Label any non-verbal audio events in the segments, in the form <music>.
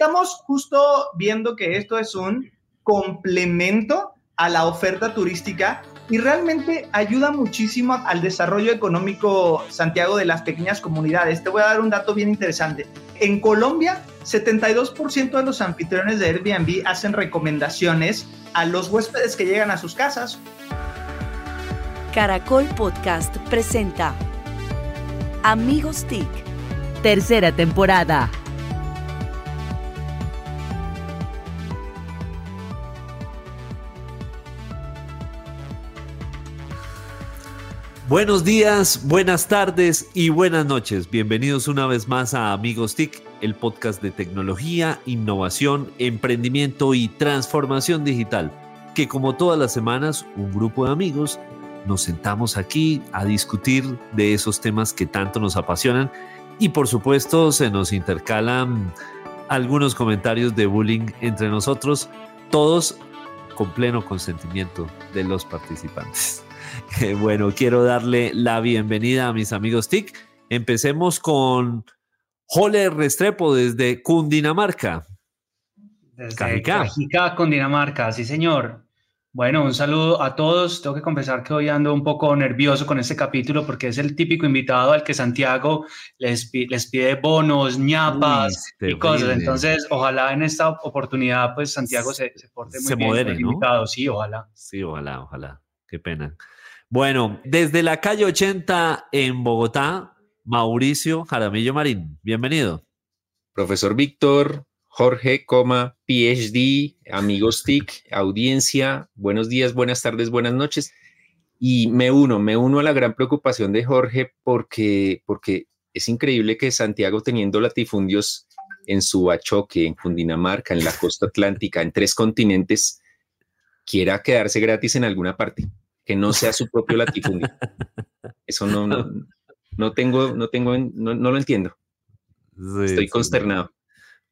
estamos justo viendo que esto es un complemento a la oferta turística y realmente ayuda muchísimo al desarrollo económico, Santiago, de las pequeñas comunidades. Te voy a dar un dato bien interesante. En Colombia, 72% de los anfitriones de Airbnb hacen recomendaciones a los huéspedes que llegan a sus casas. Caracol Podcast presenta Amigos TIC, tercera temporada. Buenos días, buenas tardes y buenas noches. Bienvenidos una vez más a Amigos TIC, el podcast de tecnología, innovación, emprendimiento y transformación digital, que como todas las semanas un grupo de amigos nos sentamos aquí a discutir de esos temas que tanto nos apasionan y por supuesto se nos intercalan algunos comentarios de bullying entre nosotros, todos con pleno consentimiento de los participantes. <laughs> Bueno, quiero darle la bienvenida a mis amigos TIC. Empecemos con Jole Restrepo desde Cundinamarca. Desde Cajica, Cundinamarca, sí señor. Bueno, un saludo a todos. Tengo que confesar que hoy ando un poco nervioso con este capítulo porque es el típico invitado al que Santiago les, les pide bonos, ñapas y cosas. Entonces, ojalá en esta oportunidad, pues Santiago se, se porte muy se bien. Modere, invitado. Sí, ojalá. Sí, ojalá, ojalá. Qué pena. Bueno, desde la calle 80 en Bogotá, Mauricio Jaramillo Marín, bienvenido. Profesor Víctor, Jorge, coma, PhD, amigos TIC, audiencia, buenos días, buenas tardes, buenas noches. Y me uno, me uno a la gran preocupación de Jorge porque, porque es increíble que Santiago teniendo latifundios en su bachoque, en Cundinamarca, en la costa atlántica, en tres continentes, quiera quedarse gratis en alguna parte que no sea su propio latifundio. <laughs> Eso no, no, tengo, no tengo, no, lo entiendo. Estoy consternado.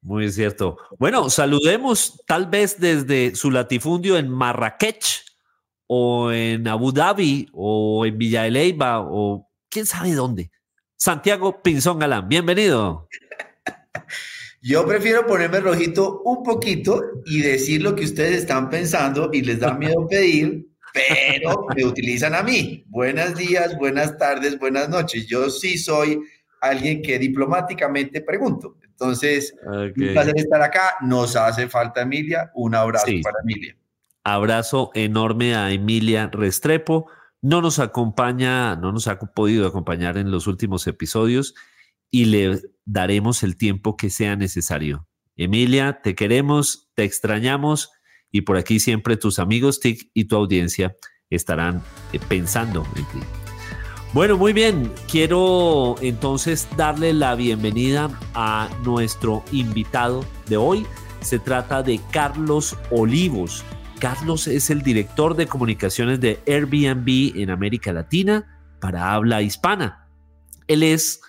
Muy cierto. Bueno, saludemos tal vez desde su latifundio en Marrakech o en Abu Dhabi o en Villa de Leyva o quién sabe dónde. Santiago Pinzón Galán, bienvenido. <laughs> Yo prefiero ponerme rojito un poquito y decir lo que ustedes están pensando y les da miedo <laughs> pedir pero me utilizan a mí. Buenos días, buenas tardes, buenas noches. Yo sí soy alguien que diplomáticamente pregunto. Entonces, un placer estar acá. Nos hace falta Emilia. Un abrazo para Emilia. Abrazo enorme a Emilia Restrepo. No nos acompaña, no nos ha podido acompañar en los últimos episodios y le daremos el tiempo que sea necesario. Emilia, te queremos, te extrañamos y por aquí siempre tus amigos TIC y tu audiencia estarán eh, pensando en ti. Bueno, muy bien. Quiero entonces darle la bienvenida a nuestro invitado de hoy. Se trata de Carlos Olivos. Carlos es el director de comunicaciones de Airbnb en América Latina para habla hispana. Él es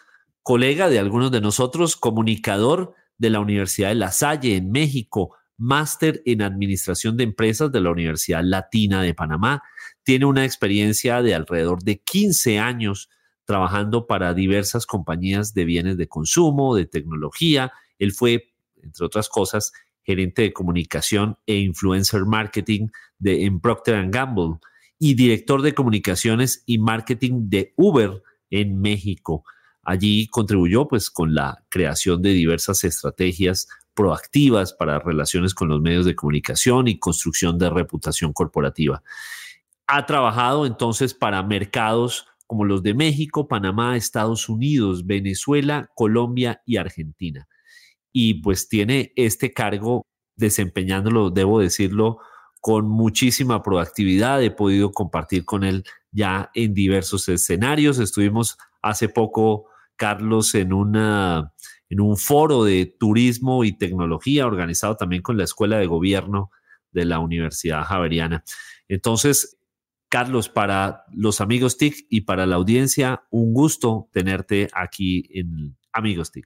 colega de algunos de nosotros, comunicador de la Universidad de La Salle en México, máster en Administración de Empresas de la Universidad Latina de Panamá. Tiene una experiencia de alrededor de 15 años trabajando para diversas compañías de bienes de consumo, de tecnología. Él fue, entre otras cosas, gerente de comunicación e influencer marketing de, en Procter Gamble y director de comunicaciones y marketing de Uber en México. Allí contribuyó pues con la creación de diversas estrategias proactivas para relaciones con los medios de comunicación y construcción de reputación corporativa. Ha trabajado entonces para mercados como los de México, Panamá, Estados Unidos, Venezuela, Colombia y Argentina. Y pues tiene este cargo desempeñándolo, debo decirlo, con muchísima proactividad. He podido compartir con él ya en diversos escenarios. Estuvimos hace poco, Carlos, en una en un foro de turismo y tecnología organizado también con la Escuela de Gobierno de la Universidad Javeriana. Entonces, Carlos, para los amigos TIC y para la audiencia, un gusto tenerte aquí en Amigos TIC.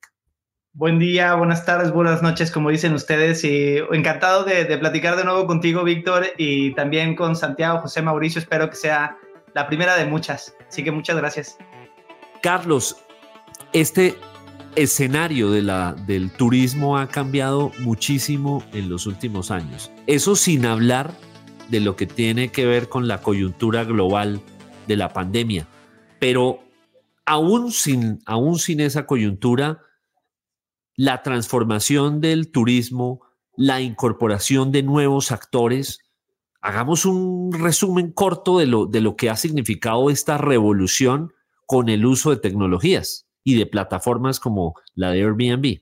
Buen día, buenas tardes, buenas noches, como dicen ustedes. Y encantado de, de platicar de nuevo contigo, Víctor, y también con Santiago, José Mauricio. Espero que sea la primera de muchas. Así que muchas gracias. Carlos, este escenario de la, del turismo ha cambiado muchísimo en los últimos años. Eso sin hablar de lo que tiene que ver con la coyuntura global de la pandemia. Pero aún sin, aún sin esa coyuntura, la transformación del turismo, la incorporación de nuevos actores, hagamos un resumen corto de lo, de lo que ha significado esta revolución con el uso de tecnologías y de plataformas como la de Airbnb. Eh,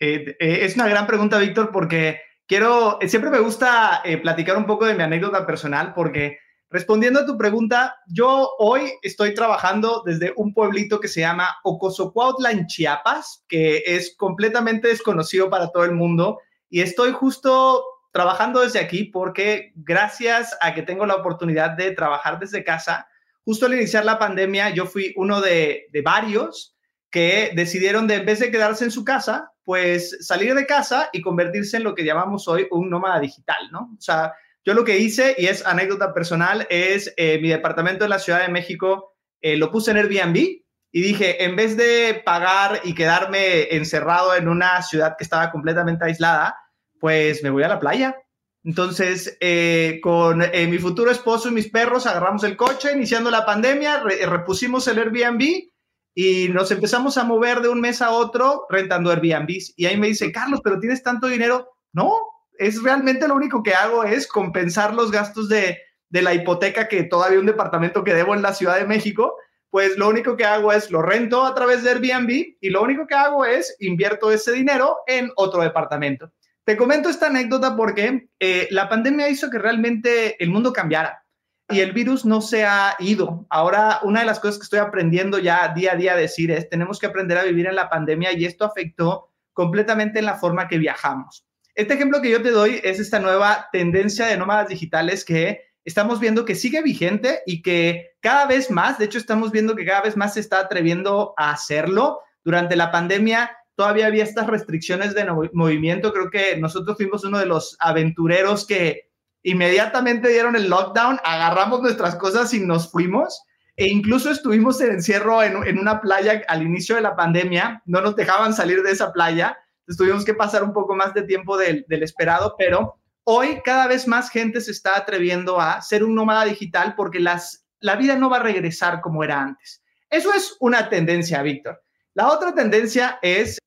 eh, es una gran pregunta, Víctor, porque quiero, siempre me gusta eh, platicar un poco de mi anécdota personal, porque respondiendo a tu pregunta, yo hoy estoy trabajando desde un pueblito que se llama Ocosocuautla en Chiapas, que es completamente desconocido para todo el mundo, y estoy justo trabajando desde aquí porque gracias a que tengo la oportunidad de trabajar desde casa, justo al iniciar la pandemia yo fui uno de, varios que decidieron de en vez de quedarse en su casa, pues salir de casa y convertirse en lo que llamamos hoy un nómada digital, ¿no? O sea, yo lo que hice, y es anécdota personal, es eh, mi departamento en la Ciudad de México eh, lo puse en Airbnb y dije, en vez de pagar y quedarme encerrado en una ciudad que estaba completamente aislada, pues me voy a la playa. Entonces, eh, con eh, mi futuro esposo y mis perros agarramos el coche, iniciando la pandemia, repusimos el Airbnb y nos empezamos a mover de un mes a otro rentando Airbnbs. Y ahí me dice, Carlos, pero tienes tanto dinero. No, es realmente lo único que hago es compensar los gastos de, de la hipoteca que todavía un departamento que debo en la Ciudad de México. Pues lo único que hago es lo rento a través de Airbnb y lo único que hago es invierto ese dinero en otro departamento. Te comento esta anécdota porque eh, la pandemia hizo que realmente el mundo cambiara y el virus no se ha ido. Ahora, una de las cosas que estoy aprendiendo ya día a día a decir es, tenemos que aprender a vivir en la pandemia y esto afectó completamente en la forma que viajamos. Este ejemplo que yo te doy es esta nueva tendencia de nómadas digitales que estamos viendo que sigue vigente y que cada vez más, de hecho estamos viendo que cada vez más se está atreviendo a hacerlo. Durante la pandemia todavía había estas restricciones de movimiento. Creo que nosotros fuimos uno de los aventureros que inmediatamente dieron el lockdown, agarramos nuestras cosas y nos fuimos. E incluso estuvimos en encierro en, una playa al inicio de la pandemia, no nos dejaban salir de esa playa, tuvimos que pasar un poco más de tiempo del, del esperado, pero hoy cada vez más gente se está atreviendo a ser un nómada digital porque las, la vida no va a regresar como era antes. Eso es una tendencia, Víctor. La otra tendencia es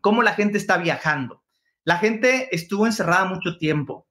cómo la gente está viajando. La gente estuvo encerrada mucho tiempo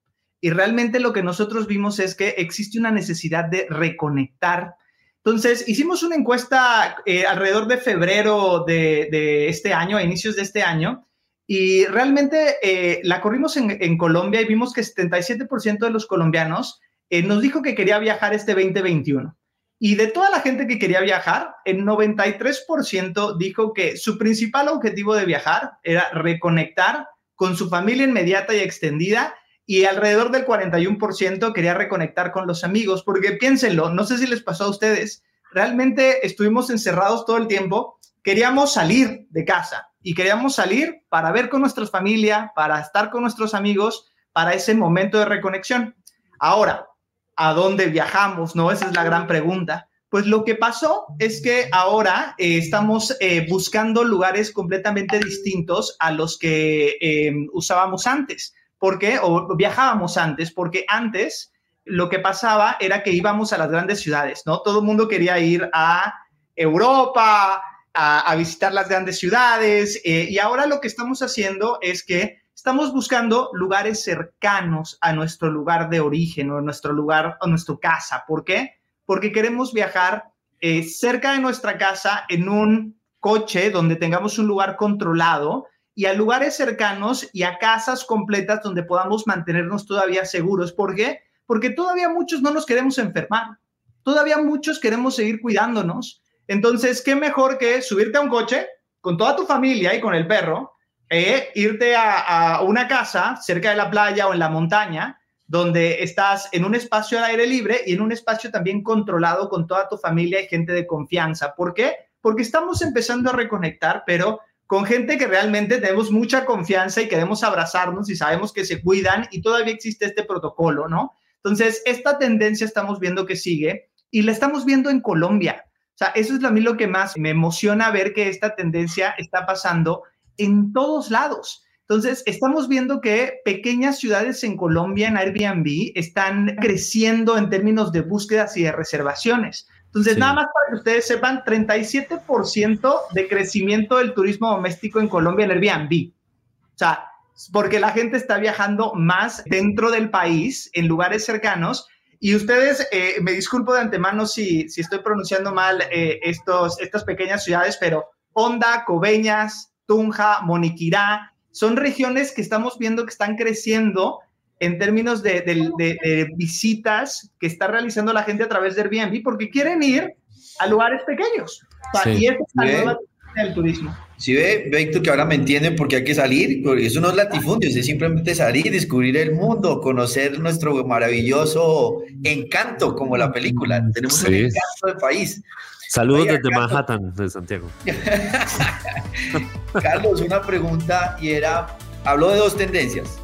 y realmente lo que nosotros vimos es que existe una necesidad de reconectar. Entonces, hicimos una encuesta eh, alrededor de febrero de, este año, a inicios de este año, y realmente eh, la corrimos en, Colombia y vimos que 77% de los colombianos eh, nos dijo que quería viajar este 2021. Y de toda la gente que quería viajar, el 93% dijo que su principal objetivo de viajar era reconectar con su familia inmediata y extendida y alrededor del 41% quería reconectar con los amigos, porque piénsenlo, no sé si les pasó a ustedes, realmente estuvimos encerrados todo el tiempo, queríamos salir de casa y queríamos salir para ver con nuestra familia, para estar con nuestros amigos, para ese momento de reconexión. Ahora, a dónde viajamos, ¿no? Esa es la gran pregunta. Pues lo que pasó es que ahora eh, estamos eh, buscando lugares completamente distintos a los que em, usábamos antes. ¿Por qué? O viajábamos antes, porque antes lo que pasaba era que íbamos a las grandes ciudades, ¿no? Todo el mundo quería ir a Europa, a, visitar las grandes ciudades, eh, y ahora lo que estamos haciendo es que Estamos buscando lugares cercanos a nuestro lugar de origen o nuestro lugar, a nuestra casa. ¿Por qué? Porque queremos viajar eh, cerca de nuestra casa en un coche donde tengamos un lugar controlado y a lugares cercanos y a casas completas donde podamos mantenernos todavía seguros. ¿Por qué? Porque todavía muchos no nos queremos enfermar. Todavía muchos queremos seguir cuidándonos. Entonces, ¿qué mejor que subirte a un coche con toda tu familia y con el perro e irte a, una casa cerca de la playa o en la montaña, donde estás en un espacio al aire libre y en un espacio también controlado con toda tu familia y gente de confianza. ¿Por qué? Porque estamos empezando a reconectar, pero con gente que realmente tenemos mucha confianza y queremos abrazarnos y sabemos que se cuidan y todavía existe este protocolo, ¿no? Entonces, esta tendencia estamos viendo que sigue y la estamos viendo en Colombia. O sea, eso es a mí lo que más me emociona ver que esta tendencia está pasando en todos lados. Entonces, estamos viendo que pequeñas ciudades en Colombia en Airbnb están creciendo en términos de búsquedas y de reservaciones. Entonces, nada más para que ustedes sepan, 37% de crecimiento del turismo doméstico en Colombia en Airbnb. O sea, porque la gente está viajando más dentro del país, en lugares cercanos. Y ustedes, eh, me disculpo de antemano si, si estoy pronunciando mal eh, estos, estas pequeñas ciudades, pero Honda, Coveñas, Tunja, Moniquirá, son regiones que estamos viendo que están creciendo en términos de, visitas que está realizando la gente a través de Airbnb porque quieren ir a lugares pequeños. Y esa es la nueva del turismo. Sí, ve, Víctor, que ahora me entienden por qué hay que salir, porque eso no es latifundio, es simplemente salir, descubrir el mundo, conocer nuestro maravilloso encanto, como la película. Tenemos un encanto de país. Saludos desde Manhattan, de Santiago. <laughs> Carlos, una pregunta y era, habló de dos tendencias,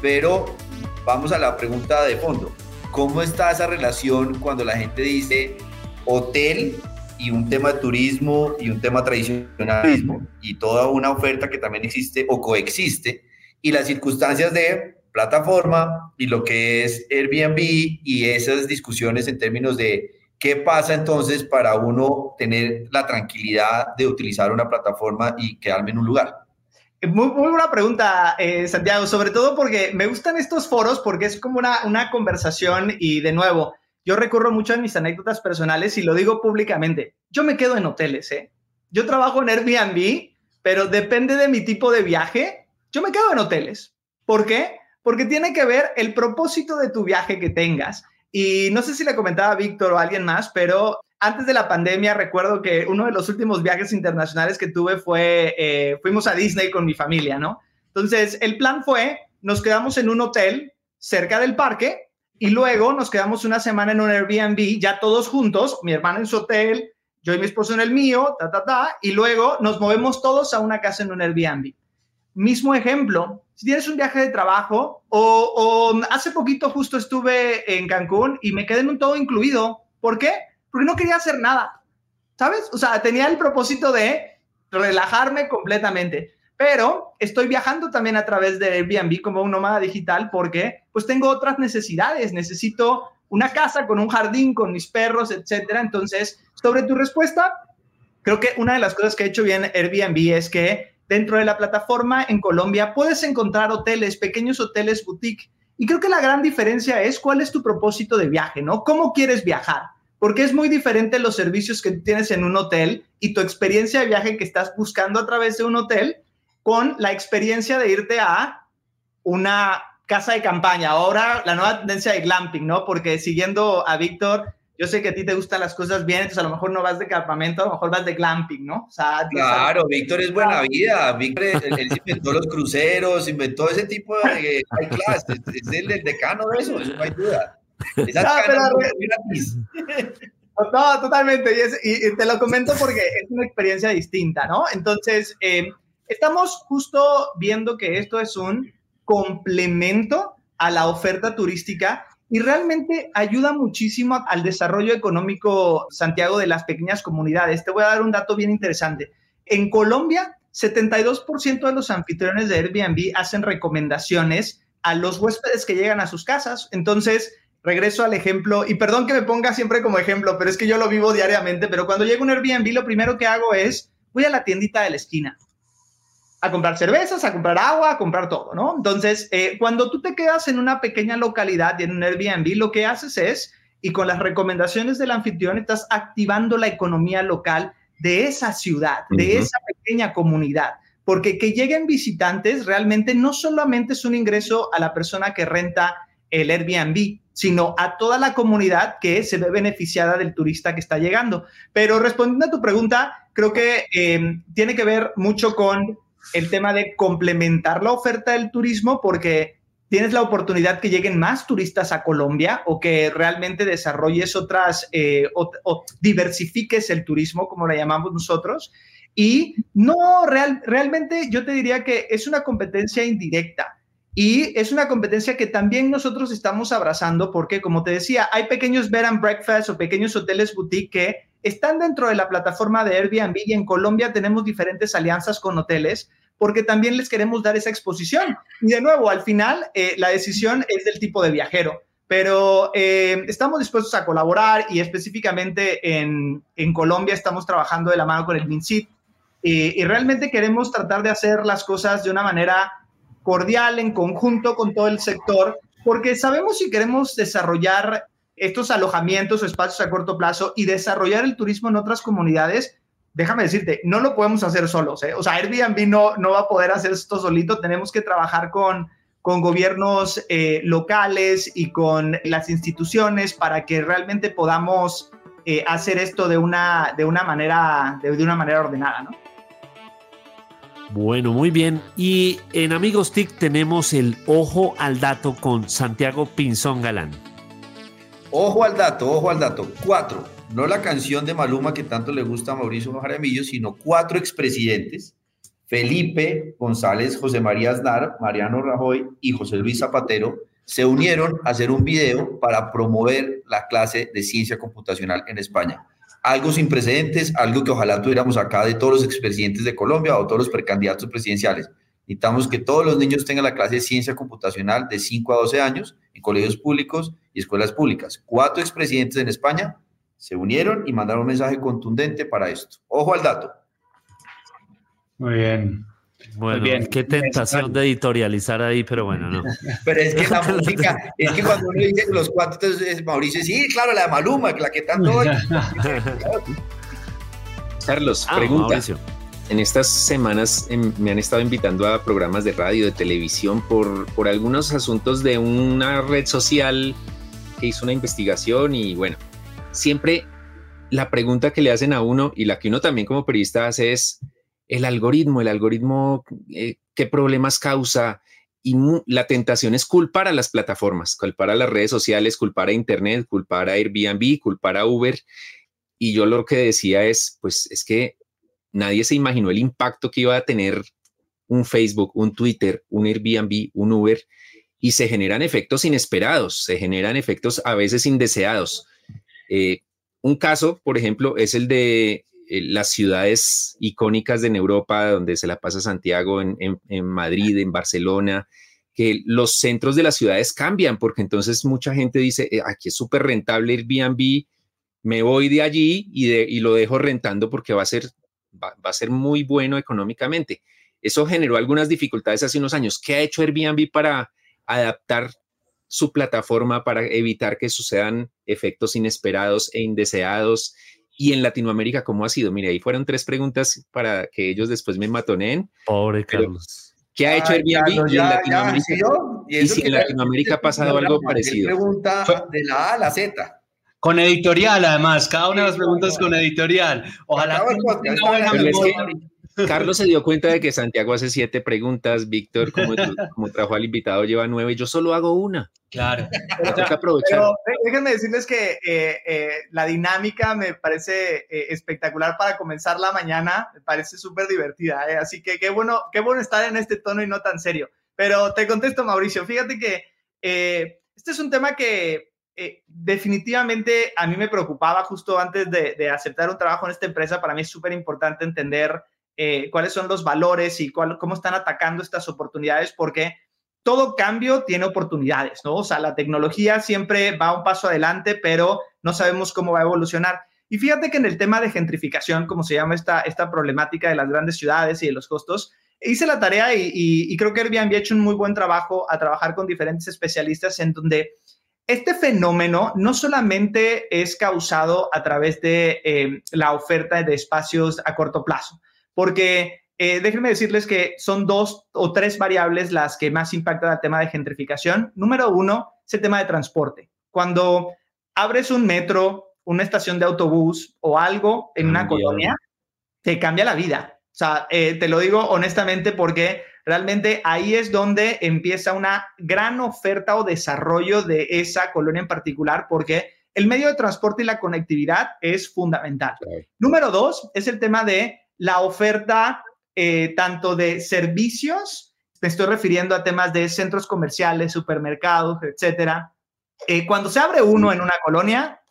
pero vamos a la pregunta de fondo. ¿Cómo está esa relación cuando la gente dice hotel y un tema de turismo y un tema tradicionalismo y toda una oferta que también existe o coexiste y las circunstancias de plataforma y lo que es Airbnb y esas discusiones en términos de qué pasa entonces para uno tener la tranquilidad de utilizar una plataforma y quedarme en un lugar. Muy, buena pregunta, eh, Santiago, sobre todo porque me gustan estos foros porque es como una, conversación y de nuevo, yo recurro mucho a mis anécdotas personales y lo digo públicamente. Yo me quedo en hoteles, ¿eh? Yo trabajo en Airbnb, pero depende de mi tipo de viaje, yo me quedo en hoteles. ¿Por qué? Porque tiene que ver el propósito de tu viaje que tengas. Y no sé si le comentaba a Víctor o alguien más, pero antes de la pandemia recuerdo que uno de los últimos viajes internacionales que tuve fue, eh, fuimos a Disney con mi familia, ¿no? Entonces, el plan fue, nos quedamos en un hotel cerca del parque y luego nos quedamos una semana en un Airbnb, ya todos juntos, mi hermana en su hotel, yo y mi esposo en el mío, ta, ta, ta, y luego nos movemos todos a una casa en un Airbnb. Mismo ejemplo, si tienes un viaje de trabajo o, o hace poquito justo estuve en Cancún y me quedé en un todo incluido. ¿Por qué? Porque no quería hacer nada, ¿sabes? O sea, tenía el propósito de relajarme completamente, pero estoy viajando también a través de Airbnb como un nómada digital porque pues tengo otras necesidades, necesito una casa con un jardín, con mis perros, etcétera. Entonces, sobre tu respuesta, creo que una de las cosas que ha hecho bien Airbnb es que dentro de la plataforma en Colombia puedes encontrar hoteles, pequeños hoteles boutique. Y creo que la gran diferencia es cuál es tu propósito de viaje, ¿no? ¿Cómo quieres viajar? Porque es muy diferente los servicios que tienes en un hotel y tu experiencia de viaje que estás buscando a través de un hotel con la experiencia de irte a una casa de campaña. Ahora la nueva tendencia de glamping, ¿no? Porque siguiendo a Víctor, yo sé que a ti te gustan las cosas bien, entonces a lo mejor no vas de campamento, a lo mejor vas de glamping, ¿no? claro, Víctor es buena vida. Víctor él, inventó los cruceros, inventó ese tipo de high class, es, el, el decano de eso, eso no hay duda. <laughs> No, totalmente. Y, te lo comento porque es una experiencia distinta, ¿no? Entonces, eh, estamos justo viendo que esto es un complemento a la oferta turística y realmente ayuda muchísimo al desarrollo económico, Santiago, de las pequeñas comunidades. Te voy a dar un dato bien interesante. En Colombia, 72% de los anfitriones de Airbnb hacen recomendaciones a los huéspedes que llegan a sus casas. Entonces, regreso al ejemplo, y perdón que me ponga siempre como ejemplo, pero es que yo lo vivo diariamente, pero cuando llego a un Airbnb lo primero que hago es, voy a la tiendita de la esquina a comprar cervezas, a comprar agua, a comprar todo, ¿no? Entonces, eh, cuando tú te quedas en una pequeña localidad y en un Airbnb, lo que haces es, y con las recomendaciones del anfitrión, estás activando la economía local de esa ciudad, de esa pequeña comunidad. Porque que lleguen visitantes realmente no solamente es un ingreso a la persona que renta el Airbnb, sino a toda la comunidad que se ve beneficiada del turista que está llegando. Pero respondiendo a tu pregunta, creo que eh, tiene que ver mucho con el tema de complementar la oferta del turismo porque tienes la oportunidad que lleguen más turistas a Colombia o que realmente desarrolles otras eh, o, diversifiques el turismo, como lo llamamos nosotros. Y no, real, realmente yo te diría que es una competencia indirecta y es una competencia que también nosotros estamos abrazando porque, como te decía, hay pequeños bed and breakfast o pequeños hoteles boutique que están dentro de la plataforma de Airbnb y en Colombia tenemos diferentes alianzas con hoteles porque también les queremos dar esa exposición. Y de nuevo, al final, eh, la decisión es del tipo de viajero, pero eh, estamos dispuestos a colaborar y específicamente en, en, Colombia estamos trabajando de la mano con el MinSit y, y realmente queremos tratar de hacer las cosas de una manera cordial, en conjunto con todo el sector, porque sabemos si queremos desarrollar estos alojamientos o espacios a corto plazo y desarrollar el turismo en otras comunidades, déjame decirte, no lo podemos hacer solos. ¿eh? O sea, Airbnb no, no va a poder hacer esto solito. Tenemos que trabajar con, con gobiernos eh, locales y con las instituciones para que realmente podamos eh, hacer esto de una, de una, manera, de, de una manera ordenada, ¿no? Bueno, muy bien. Y en Amigos TIC tenemos el ojo al dato con Santiago Pinzón Galán. Ojo al dato, ojo al dato. Cuatro no la canción de Maluma que tanto le gusta a Mauricio Jaramillo, sino cuatro expresidentes, Felipe González, José María Aznar, Mariano Rajoy y José Luis Zapatero, se unieron a hacer un video para promover la clase de ciencia computacional en España. Algo sin precedentes, algo que ojalá tuviéramos acá de todos los expresidentes de Colombia o todos los precandidatos presidenciales. Necesitamos que todos los niños tengan la clase de ciencia computacional de 5 a 12 años en colegios públicos y escuelas públicas. Cuatro expresidentes en España se unieron y mandaron un mensaje contundente para esto. Ojo al dato. Muy bien. Bueno, bien. qué tentación de editorializar ahí, pero bueno, no. <laughs> Pero es que la música, es que cuando uno dice los cuatro, entonces Mauricio, sí, claro, la de Maluma, la que tanto <laughs> Carlos, ah, pregunta. En estas semanas em, me han estado invitando a programas de radio, de televisión, por, por algunos asuntos de una red social que hizo una investigación y bueno, siempre la pregunta que le hacen a uno y la que uno también como periodista hace es el algoritmo, el algoritmo, eh, qué problemas causa. Y la tentación es culpar a las plataformas, culpar a las redes sociales, culpar a Internet, culpar a Airbnb, culpar a Uber. Y yo lo que decía es, pues es que nadie se imaginó el impacto que iba a tener un Facebook, un Twitter, un Airbnb, un Uber, y se generan efectos inesperados, se generan efectos a veces indeseados. Eh, un caso, por ejemplo, es el de las ciudades icónicas de Europa, donde se la pasa Santiago, en, Madrid, en Barcelona, que los centros de las ciudades cambian, porque entonces mucha gente dice, eh, aquí es súper rentable Airbnb, me voy de allí y, y, lo dejo rentando porque va a, ser, va, a ser muy bueno económicamente. Eso generó algunas dificultades hace unos años. ¿Qué ha hecho Airbnb para adaptar su plataforma para evitar que sucedan efectos inesperados e indeseados. Y en Latinoamérica, ¿cómo ha sido? Mire, ahí fueron tres preguntas para que ellos después me matoneen. Pobre Carlos. ¿Qué ha hecho Airbnb y en Latinoamérica? y, si en Latinoamérica ha pasado algo parecido. Pregunta de la A a la Z. Con editorial, además, cada una de las preguntas con editorial. Ojalá. Carlos se dio cuenta de que Santiago hace siete preguntas, Víctor, como, <laughs> como trajo al invitado, lleva nueve, yo solo hago una. Claro. Pero, déjenme decirles que eh, eh, la dinámica me parece eh, espectacular para comenzar la mañana, me parece súper divertida, así que qué bueno, qué bueno estar en este tono y no tan serio. Pero te contesto, Mauricio, fíjate que este es un tema que definitivamente a mí me preocupaba justo antes de, de aceptar un trabajo en esta empresa, para mí es súper importante entender eh, cuáles son los valores y cómo están atacando estas oportunidades, porque todo cambio tiene oportunidades, ¿no? O sea, la tecnología siempre va un paso adelante, pero no sabemos cómo va a evolucionar. Y fíjate que en el tema de gentrificación, como se llama esta, esta problemática de las grandes ciudades y de los costos, hice la tarea y, creo que Airbnb ha hecho un muy buen trabajo a trabajar con diferentes especialistas en donde este fenómeno no solamente es causado a través de eh, la oferta de espacios a corto plazo, porque eh, déjenme decirles que son dos o tres variables las que más impactan al tema de gentrificación. Número uno es el tema de transporte. Cuando abres un metro, una estación de autobús o algo en una colonia, te cambia la vida. O sea, eh, te lo digo honestamente porque realmente ahí es donde empieza una gran oferta o desarrollo de esa colonia en particular, porque el medio de transporte y la conectividad es fundamental. Número dos es el tema de la oferta eh, tanto de servicios, me estoy refiriendo a temas de centros comerciales, supermercados, etcétera. Eh, cuando se abre uno en una colonia,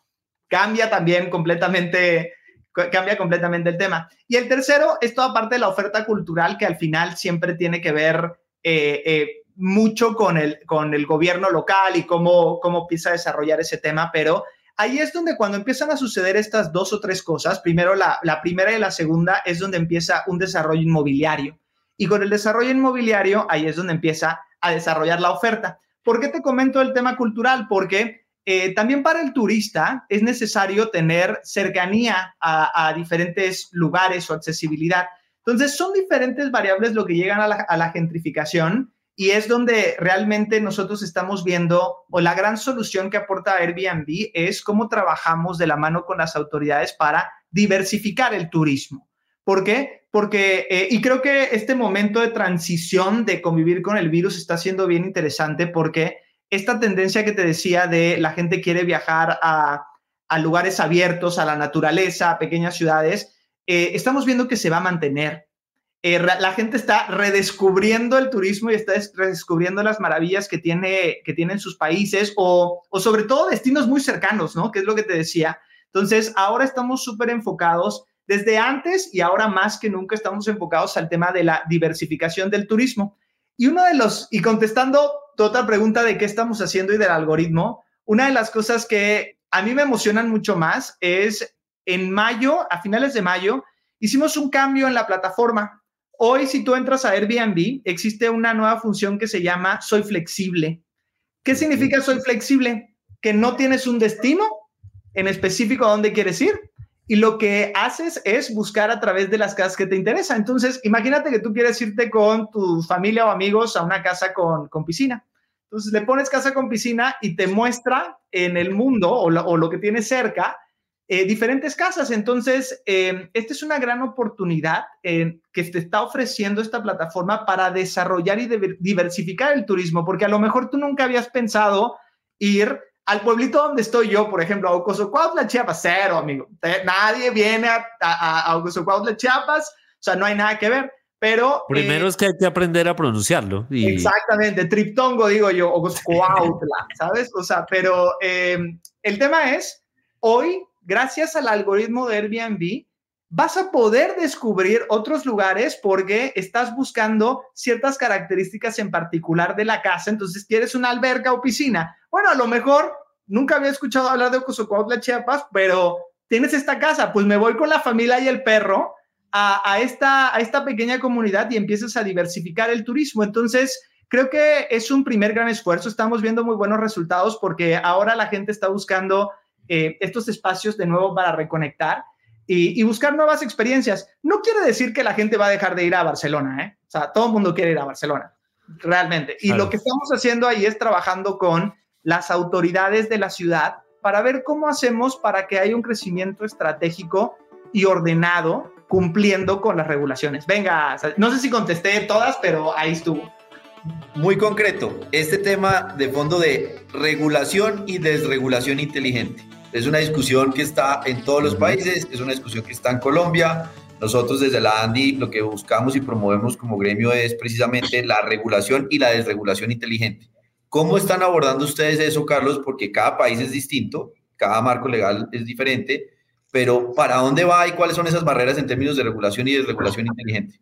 cambia también completamente cambia completamente el tema. Y el tercero es toda parte de la oferta cultural que al final siempre tiene que ver eh, eh, mucho con el, con el gobierno local y cómo, cómo empieza a desarrollar ese tema, pero ahí es donde cuando empiezan a suceder estas dos o tres cosas, primero la, primera y la segunda es donde empieza un desarrollo inmobiliario. Y con el desarrollo inmobiliario, ahí es donde empieza a desarrollar la oferta. ¿Por qué te comento el tema cultural? Porque eh, también para el turista es necesario tener cercanía a, diferentes lugares o accesibilidad. Entonces, son diferentes variables lo que llegan a la, gentrificación y es donde realmente nosotros estamos viendo o la gran solución que aporta Airbnb es cómo trabajamos de la mano con las autoridades para diversificar el turismo. ¿Por qué? Porque, eh, y creo que este momento de transición de convivir con el virus está siendo bien interesante porque esta tendencia que te decía de la gente quiere viajar a, lugares abiertos, a la naturaleza, a pequeñas ciudades, eh, estamos viendo que se va a mantener. Eh, la gente está redescubriendo el turismo y está redescubriendo las maravillas que, tiene, que tienen sus países o, sobre todo destinos muy cercanos, ¿no? Que es lo que te decía. Entonces, ahora estamos súper enfocados desde antes y ahora más que nunca estamos enfocados al tema de la diversificación del turismo. Y uno de los, y contestando otra pregunta de qué estamos haciendo y del algoritmo, una de las cosas que a mí me emocionan mucho más es en mayo, a finales de mayo, hicimos un cambio en la plataforma. Hoy, si tú entras a Airbnb, existe una nueva función que se llama Soy flexible. ¿Qué significa soy flexible? Que no tienes un destino en específico a dónde quieres ir, y lo que haces es buscar a través de las casas que te interesan. Entonces, imagínate que tú quieres irte con tu familia o amigos a una casa con, piscina. Entonces, le pones casa con piscina y te muestra en el mundo o lo, que tienes cerca eh, diferentes casas. Entonces, eh, esta es una gran oportunidad eh, que te está ofreciendo esta plataforma para desarrollar y diversificar el turismo, porque a lo mejor tú nunca habías pensado ir al pueblito donde estoy yo, por ejemplo, a Ocosocuautla, Chiapas, cero, amigo. Nadie viene a, a, a Chiapas, o sea, no hay nada que ver. Pero. Primero eh, es que hay que aprender a pronunciarlo. Exactamente, triptongo, digo yo, Ocosocuautla, ¿sabes? O sea, pero eh, el tema es: hoy, gracias al algoritmo de Airbnb, vas a poder descubrir otros lugares porque estás buscando ciertas características en particular de la casa. Entonces, quieres una alberca o piscina. Bueno, a lo mejor nunca había escuchado hablar de Ocosocuautla, Chiapas, pero tienes esta casa, pues me voy con la familia y el perro a, esta, a esta pequeña comunidad y empiezas a diversificar el turismo. Entonces, creo que es un primer gran esfuerzo. Estamos viendo muy buenos resultados porque ahora la gente está buscando eh, estos espacios de nuevo para reconectar y, buscar nuevas experiencias. No quiere decir que la gente va a dejar de ir a Barcelona, ¿eh? O sea, todo el mundo quiere ir a Barcelona, realmente. Y lo que estamos haciendo ahí es trabajando con las autoridades de la ciudad para ver cómo hacemos para que haya un crecimiento estratégico y ordenado cumpliendo con las regulaciones. Venga, no sé si contesté todas, pero ahí estuvo. Muy concreto, este tema de fondo de regulación y desregulación inteligente. Es una discusión que está en todos los países, es una discusión que está en Colombia. Nosotros desde la ANDI lo que buscamos y promovemos como gremio es precisamente la regulación y la desregulación inteligente. ¿Cómo están abordando ustedes eso, Carlos? Porque cada país es distinto, cada marco legal es diferente, pero ¿para dónde va y cuáles son esas barreras en términos de regulación y desregulación inteligente?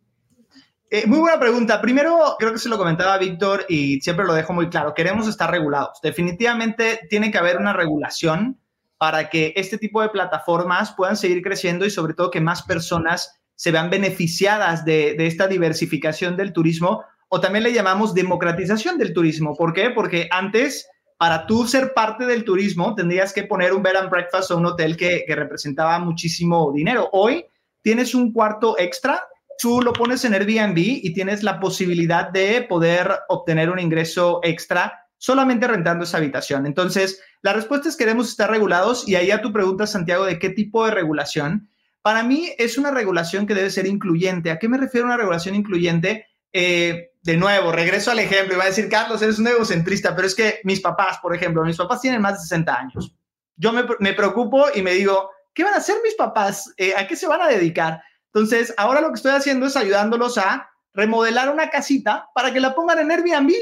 Eh, muy buena pregunta. Primero, creo que se lo comentaba Víctor y siempre lo dejo muy claro. Queremos estar regulados. Definitivamente tiene que haber una regulación para que este tipo de plataformas puedan seguir creciendo y sobre todo que más personas se vean beneficiadas de, esta diversificación del turismo o también le llamamos democratización del turismo. ¿Por qué? Porque antes, para tú ser parte del turismo, tendrías que poner un bed and breakfast o un hotel que, que representaba muchísimo dinero. Hoy tienes un cuarto extra, tú lo pones en Airbnb y tienes la posibilidad de poder obtener un ingreso extra solamente rentando esa habitación. Entonces, la respuesta es queremos estar regulados y ahí a tu pregunta, Santiago, de qué tipo de regulación. Para mí es una regulación que debe ser incluyente. ¿A qué me refiero una regulación incluyente? Eh, de nuevo, regreso al ejemplo. Iba a decir, Carlos, eres un egocentrista, pero es que mis papás, por ejemplo, mis papás tienen más de 60 años. Yo me, preocupo y me digo, ¿qué van a hacer mis papás? Eh, ¿A qué se van a dedicar? Entonces, ahora lo que estoy haciendo es ayudándolos a remodelar una casita para que la pongan en Airbnb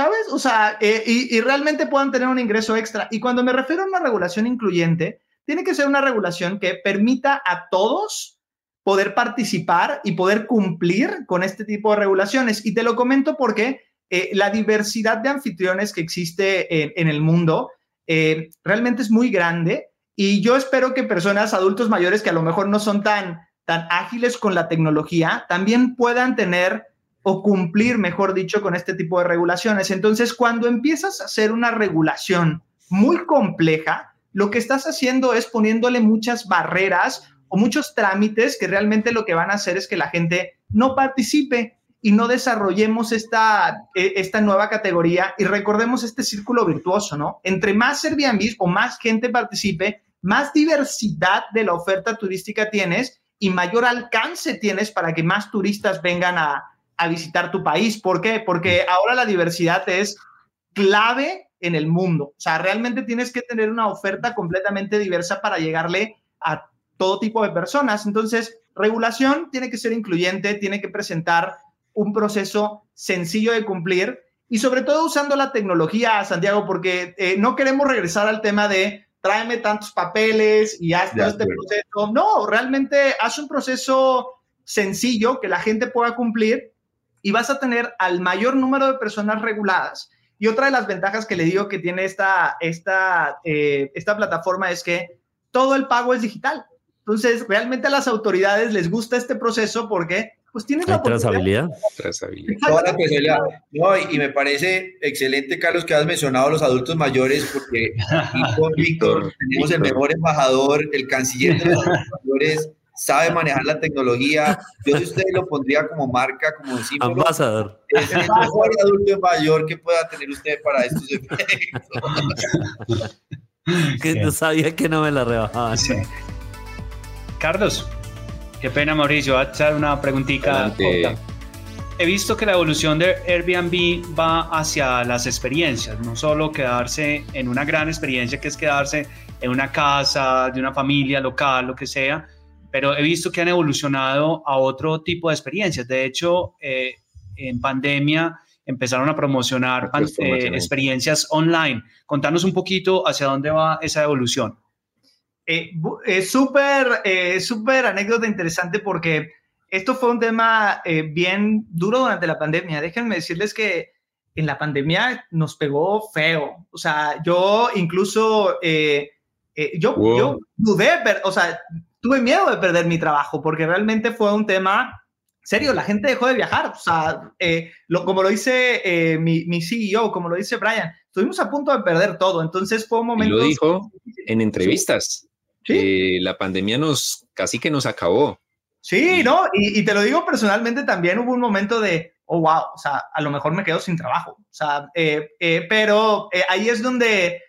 ¿sabes? O sea, eh, y, realmente puedan tener un ingreso extra. Y cuando me refiero a una regulación incluyente, tiene que ser una regulación que permita a todos poder participar y poder cumplir con este tipo de regulaciones. Y te lo comento porque eh, la diversidad de anfitriones que existe en, el mundo eh, realmente es muy grande y yo espero que personas, adultos mayores que a lo mejor no son tan, tan ágiles con la tecnología, también puedan tener o cumplir, mejor dicho, con este tipo de regulaciones. Entonces, cuando empiezas a hacer una regulación muy compleja, lo que estás haciendo es poniéndole muchas barreras o muchos trámites que realmente lo que van a hacer es que la gente no participe y no desarrollemos esta, e, esta nueva categoría y recordemos este círculo virtuoso, ¿no? Entre más Airbnb o más gente participe, más diversidad de la oferta turística tienes y mayor alcance tienes para que más turistas vengan a, a visitar tu país. ¿Por qué? Porque ahora la diversidad es clave en el mundo. O sea, realmente tienes que tener una oferta completamente diversa para llegarle a todo tipo de personas. Entonces, regulación tiene que ser incluyente, tiene que presentar un proceso sencillo de cumplir y sobre todo usando la tecnología, Santiago, porque eh, no queremos regresar al tema de tráeme tantos papeles y haz todo este proceso. No, realmente haz un proceso sencillo que la gente pueda cumplir y vas a tener al mayor número de personas reguladas. Y otra de las ventajas que le digo que tiene esta, esta, eh, esta plataforma es que todo el pago es digital. Entonces, realmente a las autoridades les gusta este proceso porque pues tienes la trazabilidad. No, y, me parece excelente, Carlos, que has mencionado a los adultos mayores, porque <laughs> con Víctor tenemos el mejor embajador, el canciller de los adultos mayores, sabe manejar la tecnología. Yo de usted lo pondría como marca, como símbolo. Ambassador. Es el mejor adulto mayor que pueda tener usted para estos efectos. <laughs> que no sabía que no me la rebajaban. Carlos, qué pena Mauricio, voy a echar una preguntita. He visto que la evolución de Airbnb va hacia las experiencias, no solo quedarse en una gran experiencia que es quedarse en una casa de una familia local, lo que sea, pero he visto que han evolucionado a otro tipo de experiencias. De hecho, eh, en pandemia empezaron a promocionar eh, experiencias online. Contanos un poquito hacia dónde va esa evolución. Eh, es súper, súper anécdota interesante porque esto fue un tema bien duro durante la pandemia. Déjenme decirles que en la pandemia nos pegó feo. O sea, yo incluso, yo, yo dudé, o sea, tuve miedo de perder mi trabajo porque realmente fue un tema serio. La gente dejó de viajar. O sea, eh, lo, como lo dice eh, mi, mi, CEO, como lo dice Brian, estuvimos a punto de perder todo. Entonces fue un momento. Y lo dijo en entrevistas. ¿Sí? la pandemia nos casi que nos acabó. Sí, ¿no? Y, y, te lo digo personalmente también hubo un momento de, oh, wow, o sea, a lo mejor me quedo sin trabajo. O sea, eh, pero ahí es donde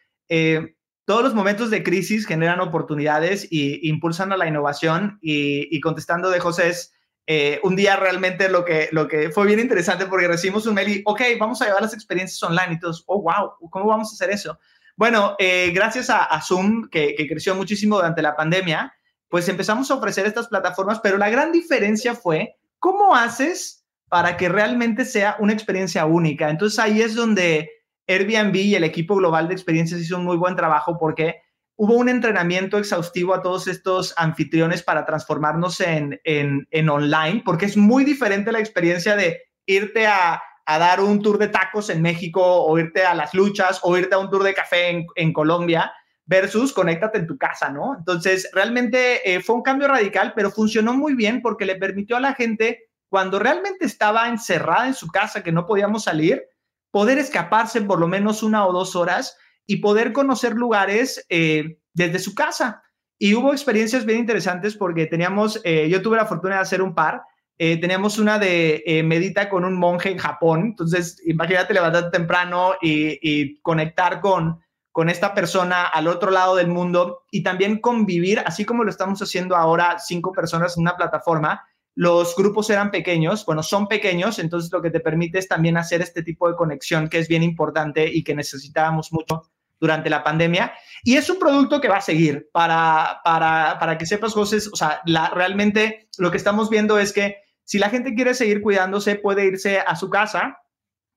todos los momentos de crisis generan oportunidades y impulsan a la innovación y, contestando de José es eh, un día realmente lo que, lo que fue bien interesante porque recibimos un mail y, ok, vamos a llevar las experiencias online y todos, oh, wow, ¿cómo vamos a hacer eso? Bueno, eh, gracias a, Zoom, que, que, creció muchísimo durante la pandemia, pues empezamos a ofrecer estas plataformas, pero la gran diferencia fue, ¿cómo haces para que realmente sea una experiencia única? Entonces ahí es donde Airbnb y el equipo global de experiencias hizo un muy buen trabajo porque hubo un entrenamiento exhaustivo a todos estos anfitriones para transformarnos en, en, online, porque es muy diferente la experiencia de irte a, a, dar un tour de tacos en México o irte a las luchas o irte a un tour de café en, Colombia versus conéctate en tu casa, ¿no? Entonces, realmente eh, fue un cambio radical, pero funcionó muy bien porque le permitió a la gente, cuando realmente estaba encerrada en su casa, que no podíamos salir, poder escaparse por lo menos una o dos horas y poder conocer lugares eh, desde su casa. Y hubo experiencias bien interesantes porque teníamos, eh, yo tuve la fortuna de hacer un par. Eh, teníamos una de medita con un monje en Japón. Entonces, imagínate levantarte temprano y, y conectar con, con esta persona al otro lado del mundo y también convivir, así como lo estamos haciendo ahora, cinco personas en una plataforma, los grupos eran pequeños, bueno, son pequeños, entonces lo que te permite es también hacer este tipo de conexión que es bien importante y que necesitábamos mucho durante la pandemia. Y es un producto que va a seguir para, para, para que sepas, José, o sea, la, realmente lo que estamos viendo es que si la gente quiere seguir cuidándose, puede irse a su casa,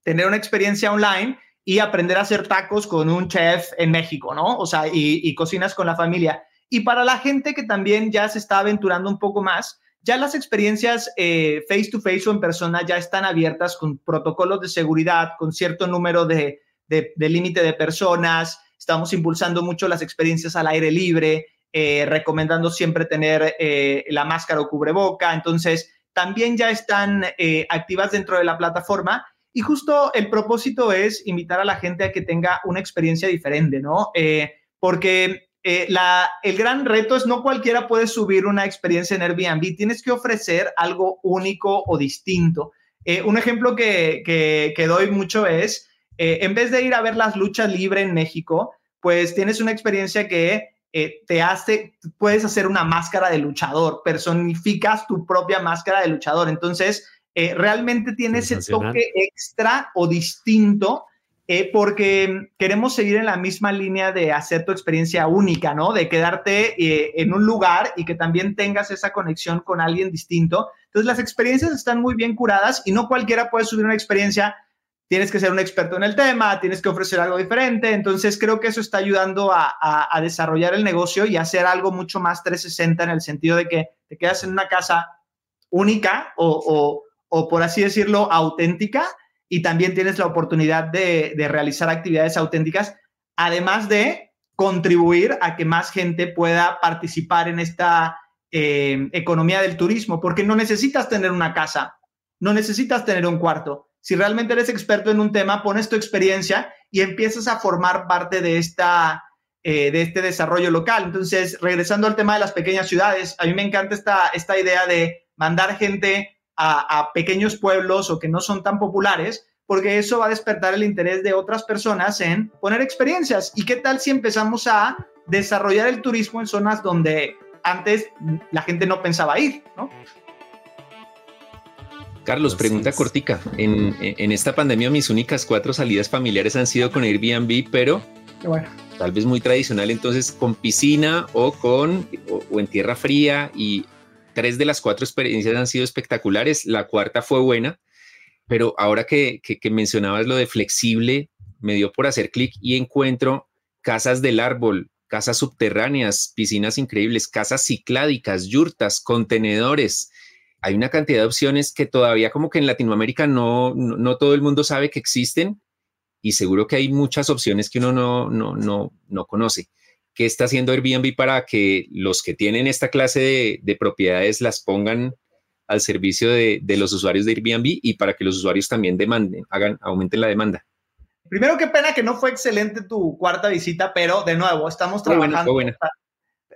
tener una experiencia online y aprender a hacer tacos con un chef en México, ¿no? O sea, y, cocinas con la familia. Y para la gente que también ya se está aventurando un poco más, ya las experiencias eh, face to face o en persona ya están abiertas con protocolos de seguridad, con cierto número de, límite de personas. Estamos impulsando mucho las experiencias al aire libre, eh, recomendando siempre tener eh, la máscara o cubreboca. Entonces, también ya están activas dentro de la plataforma. Y justo el propósito es invitar a la gente a que tenga una experiencia diferente, ¿no? porque eh, el gran reto es no cualquiera puede subir una experiencia en Airbnb, tienes que ofrecer algo único o distinto. Eh, un ejemplo que, que, doy mucho es, eh, en vez de ir a ver las luchas libre en México, pues tienes una experiencia que te hace, puedes hacer una máscara de luchador, personificas tu propia máscara de luchador. Entonces, realmente tienes ese toque extra o distinto eh, porque queremos seguir en la misma línea de hacer tu experiencia única, ¿no? De quedarte eh, en un lugar y que también tengas esa conexión con alguien distinto. Entonces, las experiencias están muy bien curadas y no cualquiera puede subir una experiencia. Tienes que ser un experto en el tema, tienes que ofrecer algo diferente. Entonces, creo que eso está ayudando a, desarrollar el negocio y hacer algo mucho más 360 en el sentido de que te quedas en una casa única o, o por así decirlo, auténtica y también tienes la oportunidad de, realizar actividades auténticas, además de contribuir a que más gente pueda participar en esta eh, economía del turismo, porque no necesitas tener una casa, no necesitas tener un cuarto. Si realmente eres experto en un tema, pones tu experiencia y empiezas a formar parte de, esta, eh, de este desarrollo local. Entonces, regresando al tema de las pequeñas ciudades, a mí me encanta esta, esta idea de mandar gente a, pequeños pueblos o que no son tan populares, porque eso va a despertar el interés de otras personas en poner experiencias. ¿Y qué tal si empezamos a desarrollar el turismo en zonas donde antes la gente no pensaba ir, ¿no? Carlos, pregunta cortica. En, esta pandemia mis únicas cuatro salidas familiares han sido con Airbnb, pero tal vez muy tradicional, entonces con piscina o con o en tierra fría y Tres de las cuatro experiencias han sido espectaculares, la cuarta fue buena, pero ahora que, mencionabas lo de flexible, me dio por hacer clic y encuentro casas del árbol, casas subterráneas, piscinas increíbles, casas cicládicas, yurtas, contenedores. Hay una cantidad de opciones que todavía como que en Latinoamérica no, no, todo el mundo sabe que existen y seguro que hay muchas opciones que uno no, no, no, no conoce. ¿Qué está haciendo Airbnb para que los que tienen esta clase de, propiedades las pongan al servicio de, los usuarios de Airbnb y para que los usuarios también demanden, hagan, aumenten la demanda? Primero, qué pena que no fue excelente tu cuarta visita, pero de nuevo, estamos trabajando.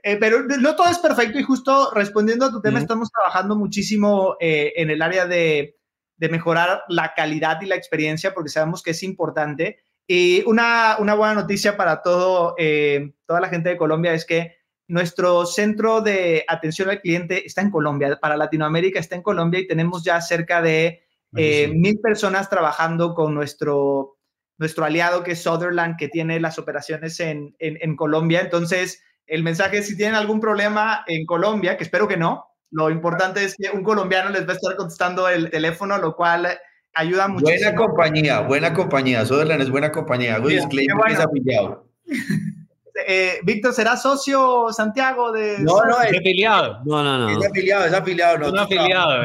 Eh, pero no todo es perfecto y justo respondiendo a tu tema, estamos trabajando muchísimo eh, en el área de, de mejorar la calidad y la experiencia porque sabemos que es importante. Y una, buena noticia para todo, eh, toda la gente de Colombia es que nuestro centro de atención al cliente está en Colombia, para Latinoamérica está en Colombia y tenemos ya cerca de eh, mil personas trabajando con nuestro, nuestro aliado que es Sutherland, que tiene las operaciones en, en Colombia. Entonces, el mensaje es si tienen algún problema en Colombia, que espero que no, lo importante es que un colombiano les va a estar contestando el teléfono, lo cual ayuda mucho. Buena compañía, buena compañía. Sutherland es buena compañía. Es afiliado. <laughs> Eh, Víctor, ¿será socio Santiago de.? No, no, es, afiliado. No, no, no. Es afiliado, es afiliado. No, es afiliado.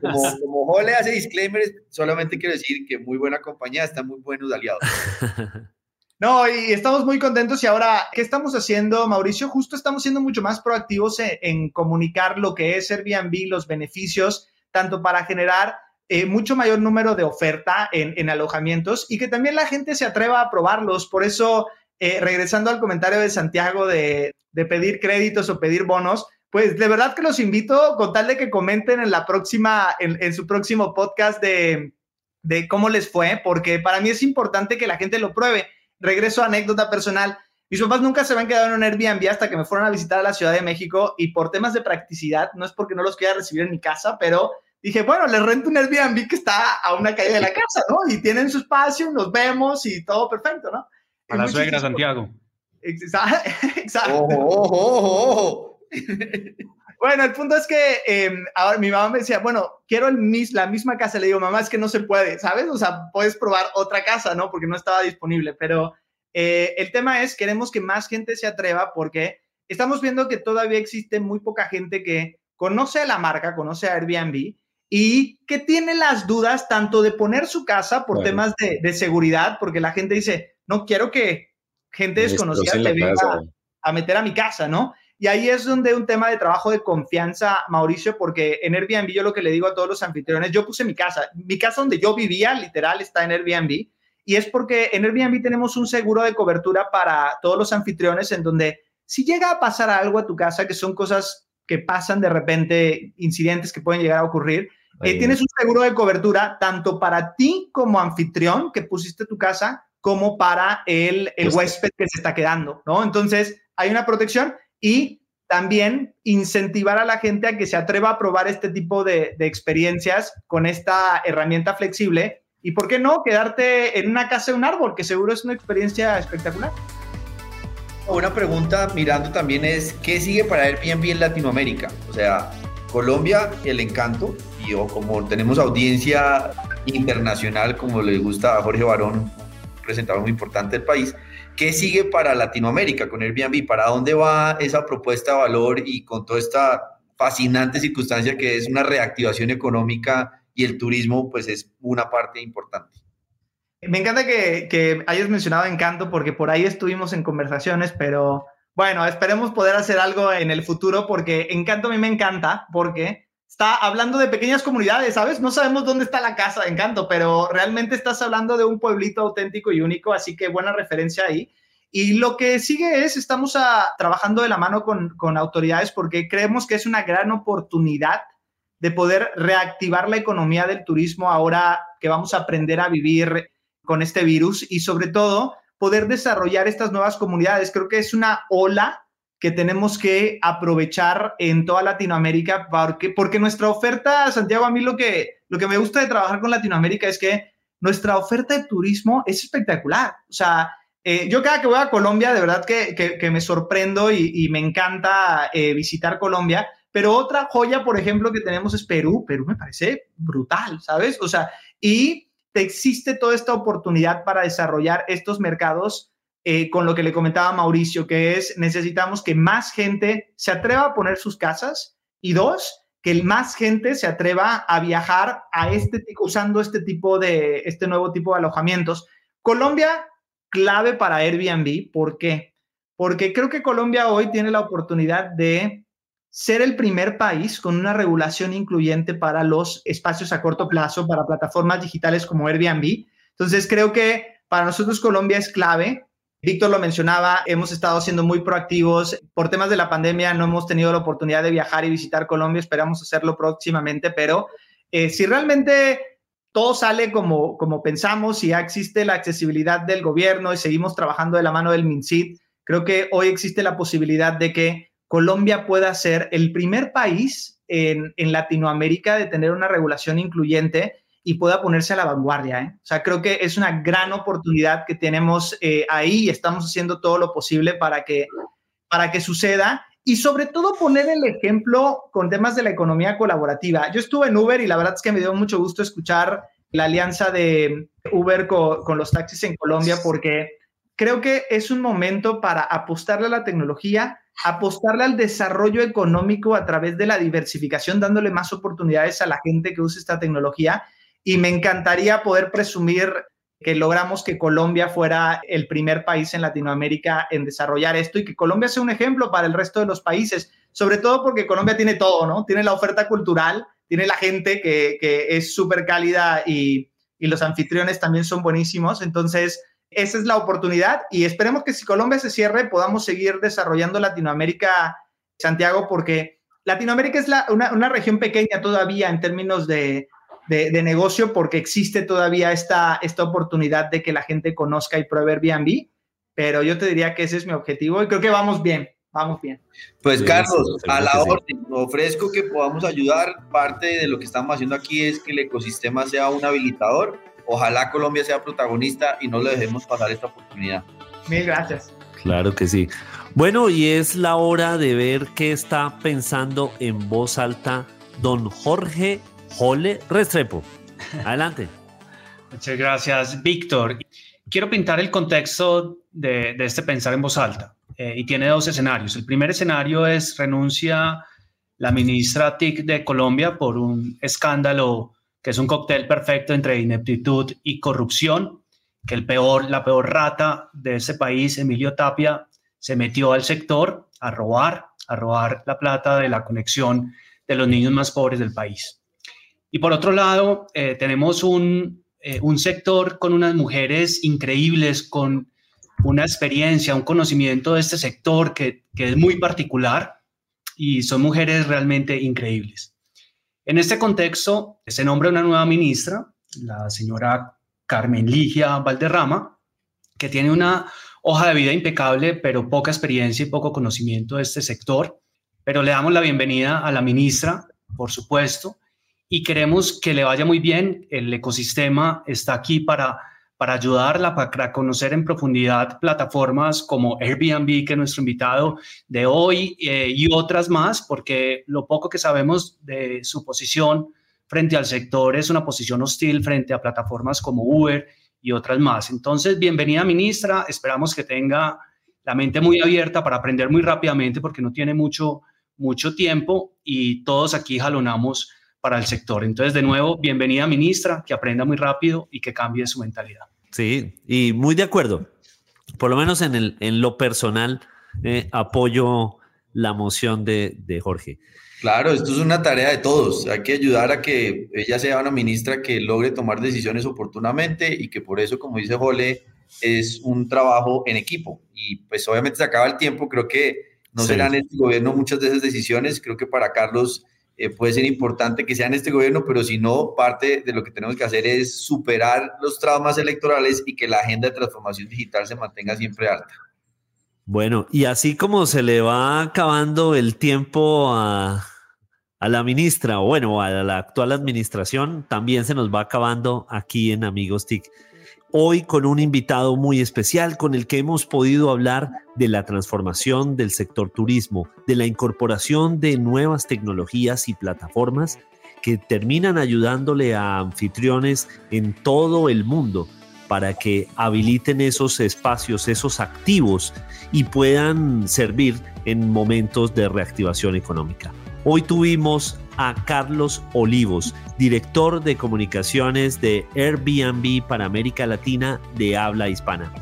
como, como Jole hace disclaimers, solamente quiero decir que muy buena compañía, están muy buenos aliados. <laughs> No, y estamos muy contentos. Y ahora, ¿qué estamos haciendo, Mauricio? Justo estamos siendo mucho más proactivos en, comunicar lo que es Airbnb, los beneficios, tanto para generar eh, mucho mayor número de oferta en, alojamientos y que también la gente se atreva a probarlos. Por eso, eh, regresando al comentario de Santiago de, pedir créditos o pedir bonos, pues de verdad que los invito con tal de que comenten en la próxima, en, su próximo podcast de cómo les fue, porque para mí es importante que la gente lo pruebe. Regreso a anécdota personal. Mis papás nunca se habían quedado en un Airbnb hasta que me fueron a visitar a la Ciudad de México y por temas de practicidad, no es porque no los quiera recibir en mi casa, pero dije, bueno, les rento un Airbnb que está a una calle de la casa, ¿no? Y tienen su espacio, nos vemos y todo perfecto, ¿no? A la suegra, Santiago. <laughs> Exacto. Ojo, ojo, ojo. <laughs> Bueno, el punto es que em, ahora mi mamá me decía, bueno, quiero el mis, la misma casa. Le digo, mamá, es que no se puede, ¿sabes? O sea, puedes probar otra casa, ¿no? Porque no estaba disponible. Pero eh, el tema es, queremos que más gente se atreva porque estamos viendo que todavía existe muy poca gente que conoce a la marca, conoce a Airbnb y que tiene las dudas tanto de poner su casa por temas de, seguridad, porque la gente dice, no quiero que gente desconocida te venga a meter a mi casa, ¿no? Y ahí es donde un tema de trabajo de confianza, Mauricio, porque en Airbnb yo lo que le digo a todos los anfitriones, yo puse mi casa, mi casa donde yo vivía, literal, está en Airbnb, y es porque en Airbnb tenemos un seguro de cobertura para todos los anfitriones en donde si llega a pasar algo a tu casa, que son cosas que pasan de repente, incidentes que pueden llegar a ocurrir, eh, tienes un seguro de cobertura tanto para ti como anfitrión que pusiste tu casa, como para el, el huésped que se está quedando, ¿no? Entonces, hay una protección y también incentivar a la gente a que se atreva a probar este tipo de, de experiencias con esta herramienta flexible y, ¿por qué no?, quedarte en una casa de un árbol, que seguro es una experiencia espectacular. Una pregunta mirando también es, ¿qué sigue para Airbnb en Latinoamérica? O sea, Colombia, el encanto, y o como tenemos audiencia internacional, como le gusta a Jorge Barón, un presentador muy importante del país, ¿qué sigue para Latinoamérica con Airbnb? ¿Para dónde va esa propuesta de valor y con toda esta fascinante circunstancia que es una reactivación económica y el turismo, pues es una parte importante? Me encanta que, que hayas mencionado Encanto porque por ahí estuvimos en conversaciones, pero bueno, esperemos poder hacer algo en el futuro porque Encanto a mí me encanta porque está hablando de pequeñas comunidades, ¿sabes? No sabemos dónde está la casa de Encanto, pero realmente estás hablando de un pueblito auténtico y único, así que buena referencia ahí. Y lo que sigue es, estamos trabajando de la mano con autoridades porque creemos que es una gran oportunidad de poder reactivar la economía del turismo ahora que vamos a aprender a vivir con este virus y sobre todo poder desarrollar estas nuevas comunidades. Creo que es una ola que tenemos que aprovechar en toda Latinoamérica porque, porque nuestra oferta, Santiago, a mí lo que, lo que me gusta de trabajar con Latinoamérica es que nuestra oferta de turismo es espectacular. O sea, eh, yo cada que voy a Colombia, de verdad que, que, me sorprendo y, me encanta eh, visitar Colombia. Pero otra joya, por ejemplo, que tenemos es Perú. Perú me parece brutal, ¿sabes? O sea, y existe toda esta oportunidad para desarrollar estos mercados eh, con lo que le comentaba Mauricio, que es necesitamos que más gente se atreva a poner sus casas y dos, que más gente se atreva a viajar a este usando este tipo de este nuevo tipo de alojamientos. Colombia clave para Airbnb, ¿por qué? Porque creo que Colombia hoy tiene la oportunidad de ser el primer país con una regulación incluyente para los espacios a corto plazo, para plataformas digitales como Airbnb. Entonces, creo que para nosotros Colombia es clave. Víctor lo mencionaba, hemos estado siendo muy proactivos. Por temas de la pandemia no hemos tenido la oportunidad de viajar y visitar Colombia, esperamos hacerlo próximamente, pero eh, si realmente todo sale como, como pensamos y ya existe la accesibilidad del gobierno y seguimos trabajando de la mano del MINSID, creo que hoy existe la posibilidad de que Colombia pueda ser el primer país en, Latinoamérica de tener una regulación incluyente y pueda ponerse a la vanguardia. ¿eh? O sea, creo que es una gran oportunidad que tenemos eh, ahí y estamos haciendo todo lo posible para que, para que suceda y sobre todo poner el ejemplo con temas de la economía colaborativa. Yo estuve en Uber y la verdad es que me dio mucho gusto escuchar la alianza de Uber con, con los taxis en Colombia porque creo que es un momento para apostarle a la tecnología, apostarle al desarrollo económico a través de la diversificación, dándole más oportunidades a la gente que usa esta tecnología. Y me encantaría poder presumir que logramos que Colombia fuera el primer país en Latinoamérica en desarrollar esto y que Colombia sea un ejemplo para el resto de los países, sobre todo porque Colombia tiene todo, ¿no? Tiene la oferta cultural, tiene la gente que, es súper cálida y, y los anfitriones también son buenísimos. Entonces, esa es la oportunidad y esperemos que si Colombia se cierre podamos seguir desarrollando Latinoamérica, Santiago, porque Latinoamérica es una, región pequeña todavía en términos de, negocio porque existe todavía esta, esta oportunidad de que la gente conozca y pruebe Airbnb, pero yo te diría que ese es mi objetivo y creo que vamos bien, vamos bien. Pues Carlos, a la orden, ofrezco que podamos ayudar. Parte de lo que estamos haciendo aquí es que el ecosistema sea un habilitador Ojalá Colombia sea protagonista y no le dejemos pasar esta oportunidad. Mil gracias. Claro que sí. Bueno, y es la hora de ver qué está pensando en voz alta don Jorge Jole Restrepo. Adelante. Muchas gracias, Víctor. Quiero pintar el contexto de, de, este pensar en voz alta. eh, y tiene dos escenarios. El primer escenario es renuncia la ministra TIC de Colombia por un escándalo que es un cóctel perfecto entre ineptitud y corrupción, que el peor, la peor rata de ese país, Emilio Tapia, se metió al sector a robar, a robar la plata de la conexión de los niños más pobres del país. Y por otro lado, eh, tenemos un, eh, un sector con unas mujeres increíbles, con una experiencia, un conocimiento de este sector que, que es muy particular y son mujeres realmente increíbles. En este contexto, se nombra una nueva ministra, la señora Carmen Ligia Valderrama, que tiene una hoja de vida impecable, pero poca experiencia y poco conocimiento de este sector. Pero le damos la bienvenida a la ministra, por supuesto, y queremos que le vaya muy bien. El ecosistema está aquí para para ayudarla, para conocer en profundidad plataformas como Airbnb, que es nuestro invitado de hoy, eh, y otras más, porque lo poco que sabemos de su posición frente al sector es una posición hostil frente a plataformas como Uber y otras más. Entonces, bienvenida ministra, esperamos que tenga la mente muy abierta para aprender muy rápidamente porque no tiene mucho, mucho tiempo y todos aquí jalonamos para el sector. Entonces, de nuevo, bienvenida ministra, que aprenda muy rápido y que cambie su mentalidad. Sí, y muy de acuerdo. Por lo menos en, el, en lo personal, eh, apoyo la moción de, de, Jorge. Claro, esto es una tarea de todos. Hay que ayudar a que ella sea una ministra que logre tomar decisiones oportunamente y que por eso, como dice Jole, es un trabajo en equipo. Y pues obviamente se acaba el tiempo. Creo que no serán este gobierno muchas de esas decisiones. Creo que para Carlos eh, puede ser importante que sea en este gobierno, pero si no, parte de lo que tenemos que hacer es superar los traumas electorales y que la agenda de transformación digital se mantenga siempre alta. Bueno, y así como se le va acabando el tiempo a, a la ministra, o bueno, a la actual administración, también se nos va acabando aquí en Amigos TIC hoy con un invitado muy especial con el que hemos podido hablar de la transformación del sector turismo, de la incorporación de nuevas tecnologías y plataformas que terminan ayudándole a anfitriones en todo el mundo para que habiliten esos espacios, esos activos y puedan servir en momentos de reactivación económica. Hoy tuvimos a Carlos Olivos, director de comunicaciones de Airbnb para América Latina de habla hispana.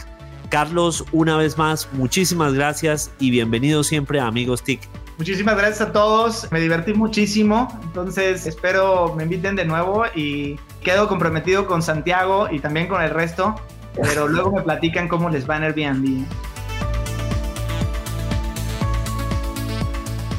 Carlos, una vez más, muchísimas gracias y bienvenido siempre a Amigos TIC. Muchísimas gracias a todos, me divertí muchísimo, entonces espero me inviten de nuevo y quedo comprometido con Santiago y también con el resto, pero luego me platican cómo les va en Airbnb.